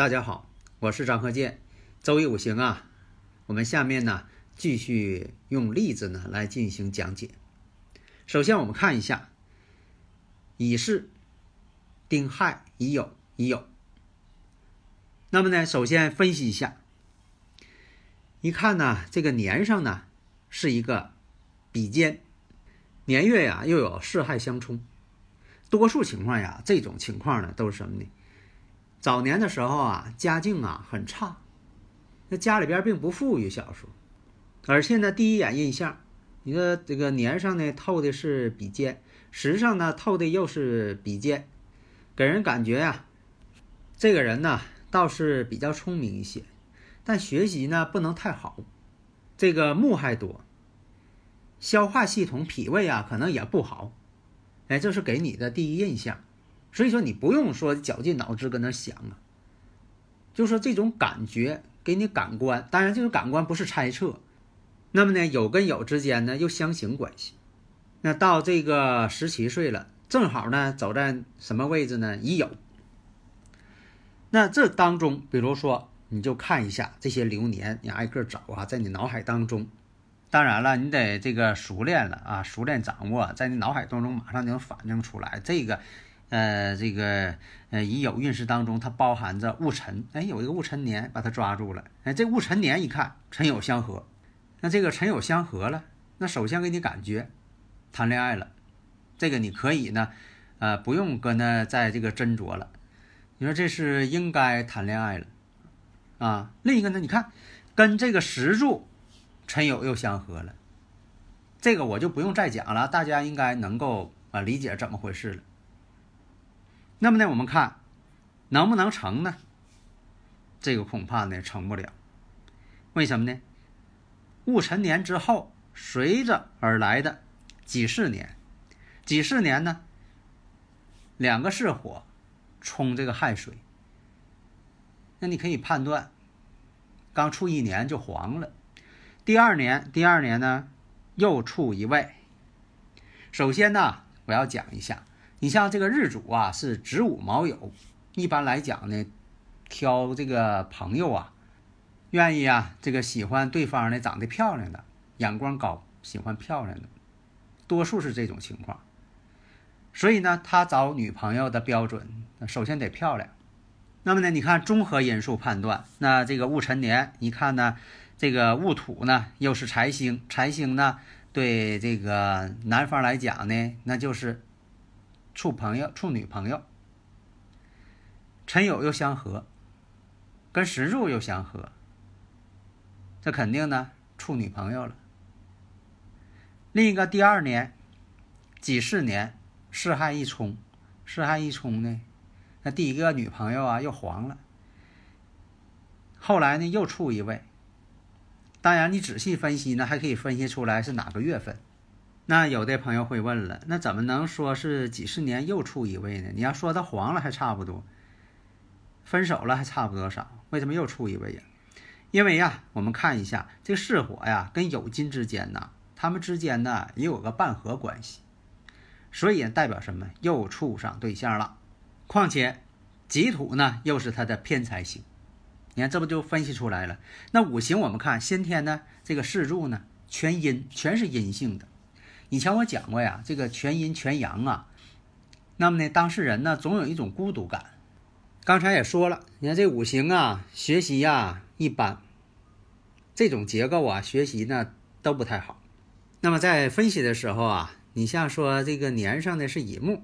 大家好，我是张鹤剑。周易五行啊，我们下面呢继续用例子呢来进行讲解。首先我们看一下乙巳、丁亥、乙酉、乙酉。那么呢，首先分析一下，一看呢，这个年上呢是一个比肩，年月呀又有四害相冲。多数情况呀，这种情况呢都是什么呢？早年的时候啊，家境啊很差，那家里边并不富裕，小时候，而且呢，第一眼印象，你说这个年上呢透的是比肩，时上呢透的又是比肩，给人感觉呀，这个人呢倒是比较聪明一些，但学习呢不能太好，这个木还多，消化系统、脾胃啊可能也不好，哎，这是给你的第一印象。所以说你不用说绞尽脑汁跟那想啊，就说这种感觉给你感官，当然这种感官不是猜测。那么呢，有跟有之间呢又相形关系。那到这个十七岁了，正好呢走在什么位置呢？已有。那这当中，比如说你就看一下这些流年，你挨个找啊，在你脑海当中。当然了，你得这个熟练了啊，熟练掌握，在你脑海当中马上就能反映出来这个。呃，这个呃乙酉运势当中，它包含着戊辰，哎，有一个戊辰年，把它抓住了。哎，这戊辰年一看，辰酉相合，那这个辰酉相合了，那首先给你感觉谈恋爱了。这个你可以呢，呃，不用搁那在这个斟酌了。你说这是应该谈恋爱了啊？另一个呢，你看跟这个石柱辰酉又相合了，这个我就不用再讲了，大家应该能够啊理解怎么回事了。那么呢，我们看能不能成呢？这个恐怕呢成不了。为什么呢？戊辰年之后，随着而来的己巳年，己巳年呢，两个是火冲这个亥水，那你可以判断，刚处一年就黄了。第二年，第二年呢又处一位。首先呢，我要讲一下。你像这个日主啊，是子午卯酉，一般来讲呢，挑这个朋友啊，愿意啊，这个喜欢对方呢长得漂亮的，眼光高，喜欢漂亮的，多数是这种情况。所以呢，他找女朋友的标准，首先得漂亮。那么呢，你看综合因素判断，那这个戊辰年，一看呢，这个戊土呢又是财星，财星呢对这个男方来讲呢，那就是。处朋友，处女朋友，辰酉又相合，跟时柱又相合，这肯定呢处女朋友了。另一个第二年己巳年，巳亥一冲，巳亥一冲呢，那第一个女朋友啊又黄了。后来呢又处一位，当然你仔细分析呢，还可以分析出来是哪个月份。那有的朋友会问了，那怎么能说是几十年又处一位呢？你要说他黄了还差不多，分手了还差不多少？为什么又处一位呀？因为呀，我们看一下这个巳火呀跟酉金之间呢，他们之间呢也有个半合关系，所以代表什么？又处上对象了。况且己土呢又是他的偏财星，你看这不就分析出来了？那五行我们看先天呢，这个四柱呢全阴，全是阴性的。以前我讲过呀，这个全阴全阳啊，那么呢，当事人呢总有一种孤独感。刚才也说了，你看这五行啊，学习呀一般，这种结构啊，学习呢都不太好。那么在分析的时候啊，你像说这个年上的是乙木，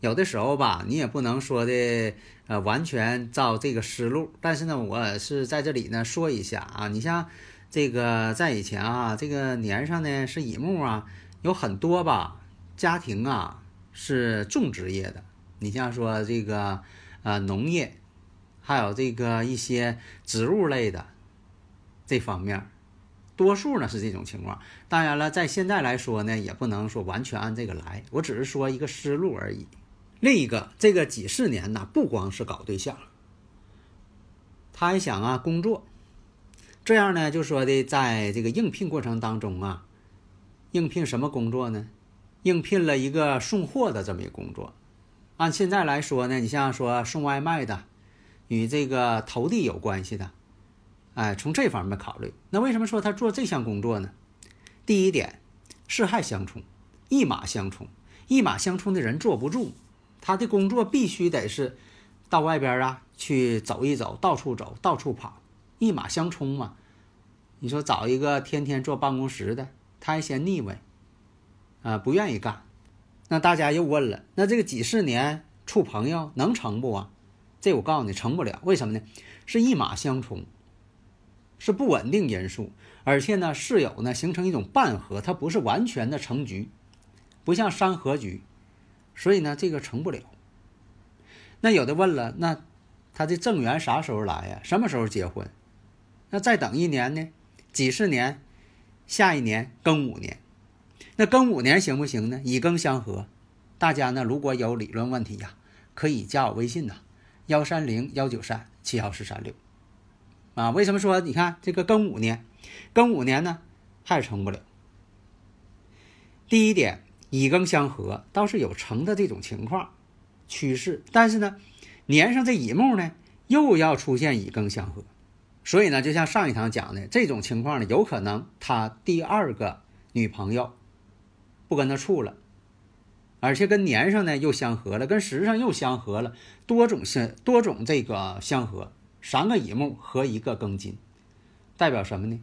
有的时候吧，你也不能说的呃完全照这个思路。但是呢，我是在这里呢说一下啊，你像这个在以前啊，这个年上呢是乙木啊，有很多吧家庭啊是种植业的，你像说这个呃农业，还有这个一些植物类的这方面。多数呢是这种情况，当然了，在现在来说呢，也不能说完全按这个来，我只是说一个思路而已。另一个，这个几十年呢，不光是搞对象，他还想啊工作，这样呢，就说的在这个应聘过程当中啊，应聘什么工作呢？应聘了一个送货的这么一个工作。按现在来说呢，你像说送外卖的，与这个投递有关系的。哎，从这方面考虑，那为什么说他做这项工作呢？第一点，四害相冲，一马相冲，一马相冲的人坐不住，他的工作必须得是到外边啊去走一走，到处走，到处跑，一马相冲嘛。你说找一个天天坐办公室的，他还嫌腻歪，啊，不愿意干。那大家又问了，那这个几十年处朋友能成不啊？这我告诉你，成不了。为什么呢？是一马相冲。是不稳定因素，而且呢，室友呢形成一种半合，它不是完全的成局，不像三合局，所以呢，这个成不了。那有的问了，那他的正缘啥时候来呀？什么时候结婚？那再等一年呢？几十年，下一年庚午年，那庚午年行不行呢？乙庚相合，大家呢如果有理论问题呀，可以加我微信呐，幺三零幺九三七幺四三六。啊，为什么说你看这个庚午年，庚午年呢还是成不了？第一点，乙庚相合倒是有成的这种情况趋势，但是呢，年上这乙木呢又要出现乙庚相合，所以呢，就像上一堂讲的这种情况呢，有可能他第二个女朋友不跟他处了，而且跟年上呢又相合了，跟时上又相合了，多种相多种这个相合。三个乙木和一个庚金，代表什么呢？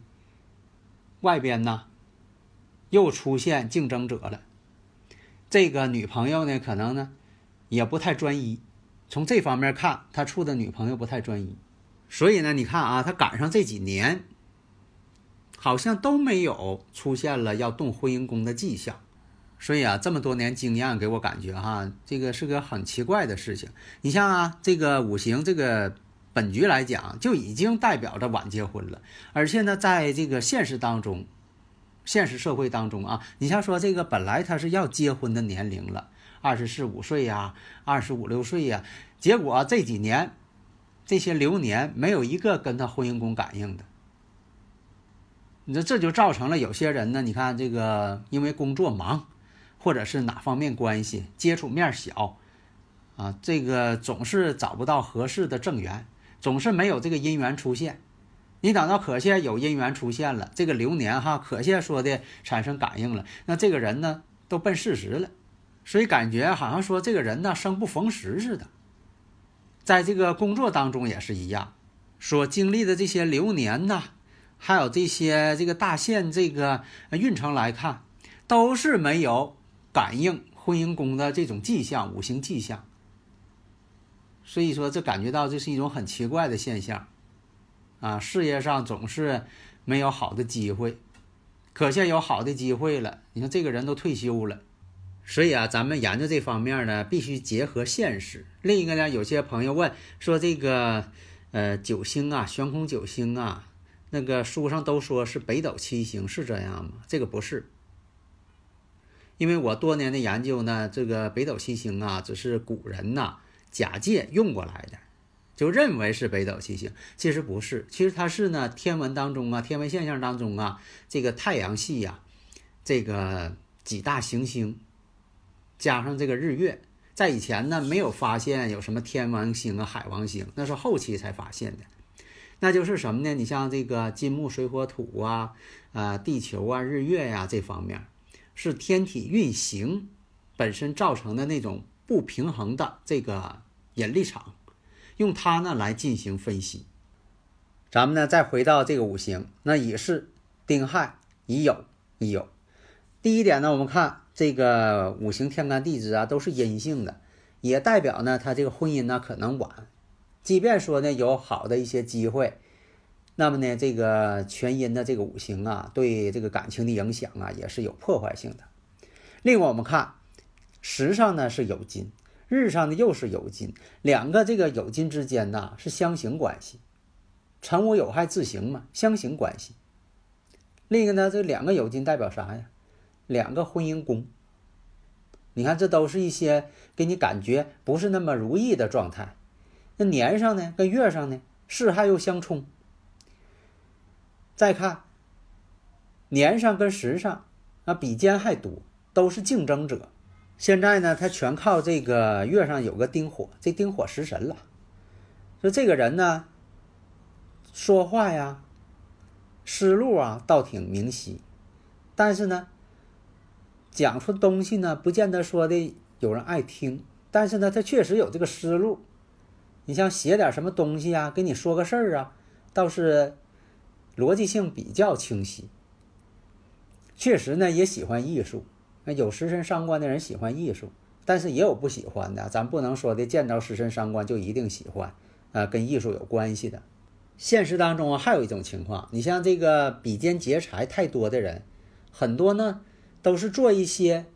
外边呢又出现竞争者了。这个女朋友呢，可能呢也不太专一。从这方面看，他处的女朋友不太专一。所以呢，你看啊，他赶上这几年，好像都没有出现了要动婚姻宫的迹象。所以啊，这么多年经验给我感觉哈，这个是个很奇怪的事情。你像啊，这个五行这个。本局来讲，就已经代表着晚结婚了，而且呢，在这个现实当中，现实社会当中啊，你像说这个本来他是要结婚的年龄了，二十四五岁呀，二十五六岁呀，结果这几年这些流年没有一个跟他婚姻宫感应的，你说这就造成了有些人呢，你看这个因为工作忙，或者是哪方面关系接触面小，啊，这个总是找不到合适的正缘。总是没有这个姻缘出现，你等到可现有姻缘出现了，这个流年哈，可现说的产生感应了，那这个人呢都奔四十了，所以感觉好像说这个人呢生不逢时似的，在这个工作当中也是一样，所经历的这些流年呐，还有这些这个大限这个运程来看，都是没有感应婚姻宫的这种迹象，五行迹象。所以说，这感觉到这是一种很奇怪的现象，啊，事业上总是没有好的机会，可现有好的机会了。你看这个人都退休了，所以啊，咱们研究这方面呢，必须结合现实。另一个呢，有些朋友问说，这个呃九星啊，悬空九星啊，那个书上都说是北斗七星，是这样吗？这个不是，因为我多年的研究呢，这个北斗七星啊，只是古人呐。假借用过来的，就认为是北斗七星，其实不是，其实它是呢天文当中啊，天文现象当中啊，这个太阳系呀，这个几大行星加上这个日月，在以前呢没有发现有什么天王星啊、海王星，那是后期才发现的。那就是什么呢？你像这个金木水火土啊，啊地球啊、日月呀这方面，是天体运行本身造成的那种不平衡的这个。引力场，用它呢来进行分析。咱们呢再回到这个五行，那乙是、丁亥、乙酉、乙酉。第一点呢，我们看这个五行天干地支啊，都是阴性的，也代表呢他这个婚姻呢可能晚。即便说呢有好的一些机会，那么呢这个全阴的这个五行啊，对这个感情的影响啊也是有破坏性的。另外我们看时上呢是酉金，日上呢又是酉金，两个这个酉金之间呢是相刑关系，辰午有害自刑嘛，相刑关系。另一个呢，这两个酉金代表啥呀？两个婚姻宫。你看，这都是一些给你感觉不是那么如意的状态。那年上呢，跟月上呢，巳亥又相冲。再看年上跟时上啊，比肩还多，都是竞争者。现在呢，他全靠这个月上有个丁火，这丁火食神了。说这个人呢，说话呀，思路啊，倒挺明晰，但是呢，讲出东西呢，不见得说的有人爱听。但是呢，他确实有这个思路。你像写点什么东西啊，跟你说个事儿啊，倒是逻辑性比较清晰。确实呢，也喜欢艺术。那有食神伤官的人喜欢艺术，但是也有不喜欢的。咱不能说的见着食神伤官就一定喜欢，啊，跟艺术有关系的。现实当中啊，还有一种情况，你像这个比肩劫财太多的人，很多呢都是做一些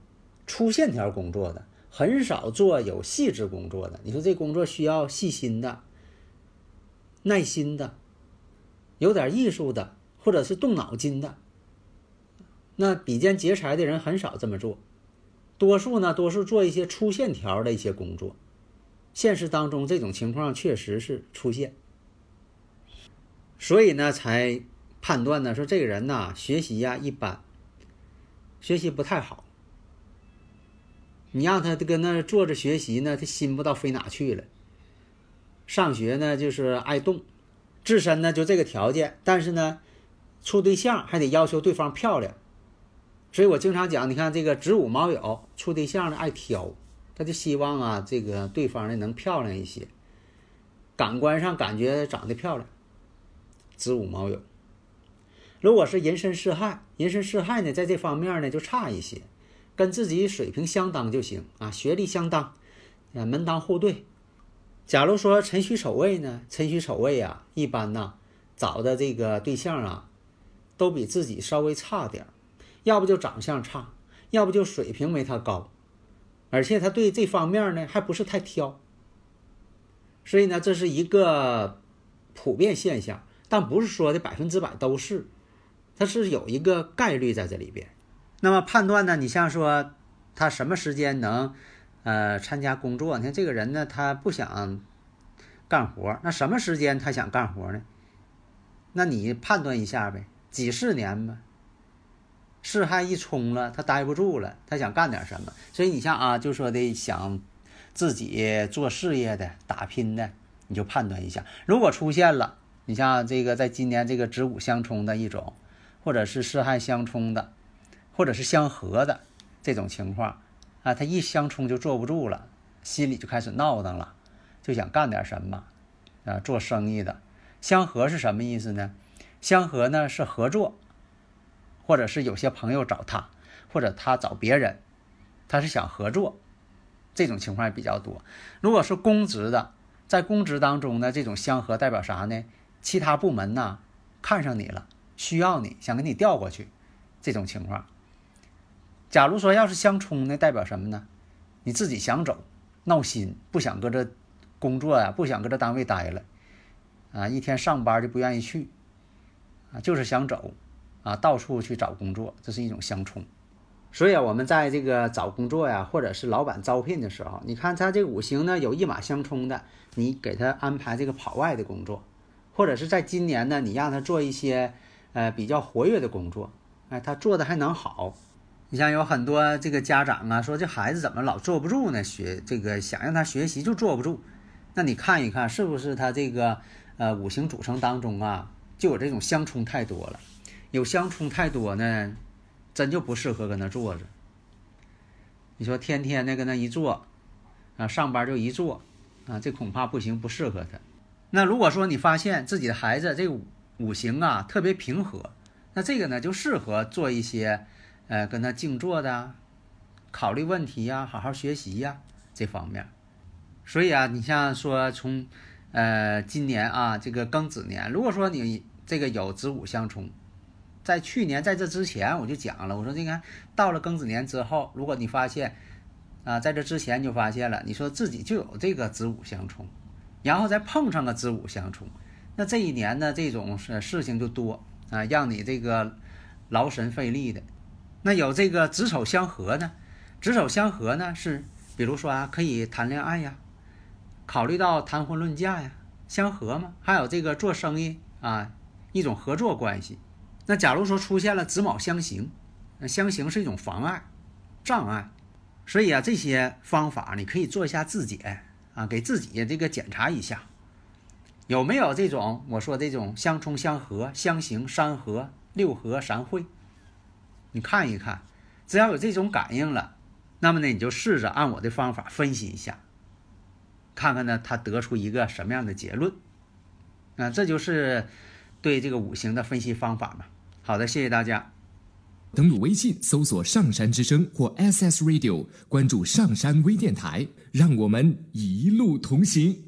粗线条工作的。很少做有细致工作的，你说这工作需要细心的、耐心的、有点艺术的，或者是动脑筋的。那比肩劫财的人很少这么做，多数呢，多数做一些粗线条的一些工作。现实当中这种情况确实是出现，所以呢，才判断呢说这个人呐，学习呀一般，学习不太好。你让他搁那坐着学习呢，他心不知道飞哪去了。上学呢就是爱动，自身呢就这个条件，但是呢，处对象还得要求对方漂亮。所以我经常讲，你看这个子午卯酉处对象呢爱挑，他就希望啊这个对方呢能漂亮一些，感官上感觉长得漂亮。子午卯酉，如果是寅申巳亥，寅申巳亥呢在这方面呢就差一些。跟自己水平相当就行啊，学历相当，啊，门当户对。假如说辰戌丑未呢，辰戌丑未啊，一般呢找的这个对象啊，都比自己稍微差点要不就长相差，要不就水平没他高，而且他对这方面呢还不是太挑。所以呢，这是一个普遍现象，但不是说的百分之百都是，它是有一个概率在这里边。那么判断呢？你像说他什么时间能呃参加工作？你看这个人呢，他不想干活，那什么时间他想干活呢？那你判断一下呗，几十年吧。事害一冲了，他待不住了，他想干点什么？所以你像啊，就说的想自己做事业的、打拼的，你就判断一下。如果出现了，你像这个在今年这个子午相冲的一种，或者是事害相冲的。或者是相合的这种情况啊，他一相冲就坐不住了，心里就开始闹腾了，就想干点什么啊。做生意的相合是什么意思呢？相合呢是合作，或者是有些朋友找他，或者他找别人，他是想合作，这种情况比较多。如果是公职的，在公职当中呢，这种相合代表啥呢？其他部门呢看上你了，需要你想给你调过去，这种情况。假如说要是相冲呢，代表什么呢？你自己想走，闹心，不想搁这工作呀，不想搁这单位待了，啊，一天上班就不愿意去，啊，就是想走，啊，到处去找工作，这是一种相冲。所以啊，我们在这个找工作呀，或者是老板招聘的时候，你看他这五行呢有一马相冲的，你给他安排这个跑外的工作，或者是在今年呢，你让他做一些呃比较活跃的工作，哎，他做的还能好。你像有很多这个家长啊，说这孩子怎么老坐不住呢？学这个想让他学习就坐不住，那你看一看是不是他这个呃五行组成当中啊就有这种相冲太多了？有相冲太多呢，真就不适合搁那坐着。你说天天的搁那一坐啊，上班就一坐啊，这恐怕不行，不适合他。那如果说你发现自己的孩子这五五行啊特别平和，那这个呢就适合做一些。呃，跟他静坐的，考虑问题呀，好好学习呀，这方面。所以啊，你像说从呃，今年啊，这个庚子年，如果说你这个有子午相冲，在去年在这之前我就讲了，我说你看到了庚子年之后，如果你发现啊，在这之前就发现了，你说自己就有这个子午相冲，然后再碰上个子午相冲，那这一年呢，这种事事情就多啊，让你这个劳神费力的。那有这个子丑相合呢，子丑相合呢是，比如说啊，可以谈恋爱呀。考虑到谈婚论嫁呀，相合嘛，还有这个做生意啊，一种合作关系。那假如说出现了子卯相刑，那相刑是一种妨碍、障碍，所以啊，这些方法你可以做一下自检啊，给自己这个检查一下，有没有这种我说这种相冲、相合、相刑、三合、六合、三会，你看一看，只要有这种感应了，那么呢，你就试着按我的方法分析一下。看看呢，他得出一个什么样的结论？啊，这就是对这个五行的分析方法嘛。好的，谢谢大家。登录微信搜索“上山之声”或 SS Radio，关注上山微电台，让我们一路同行。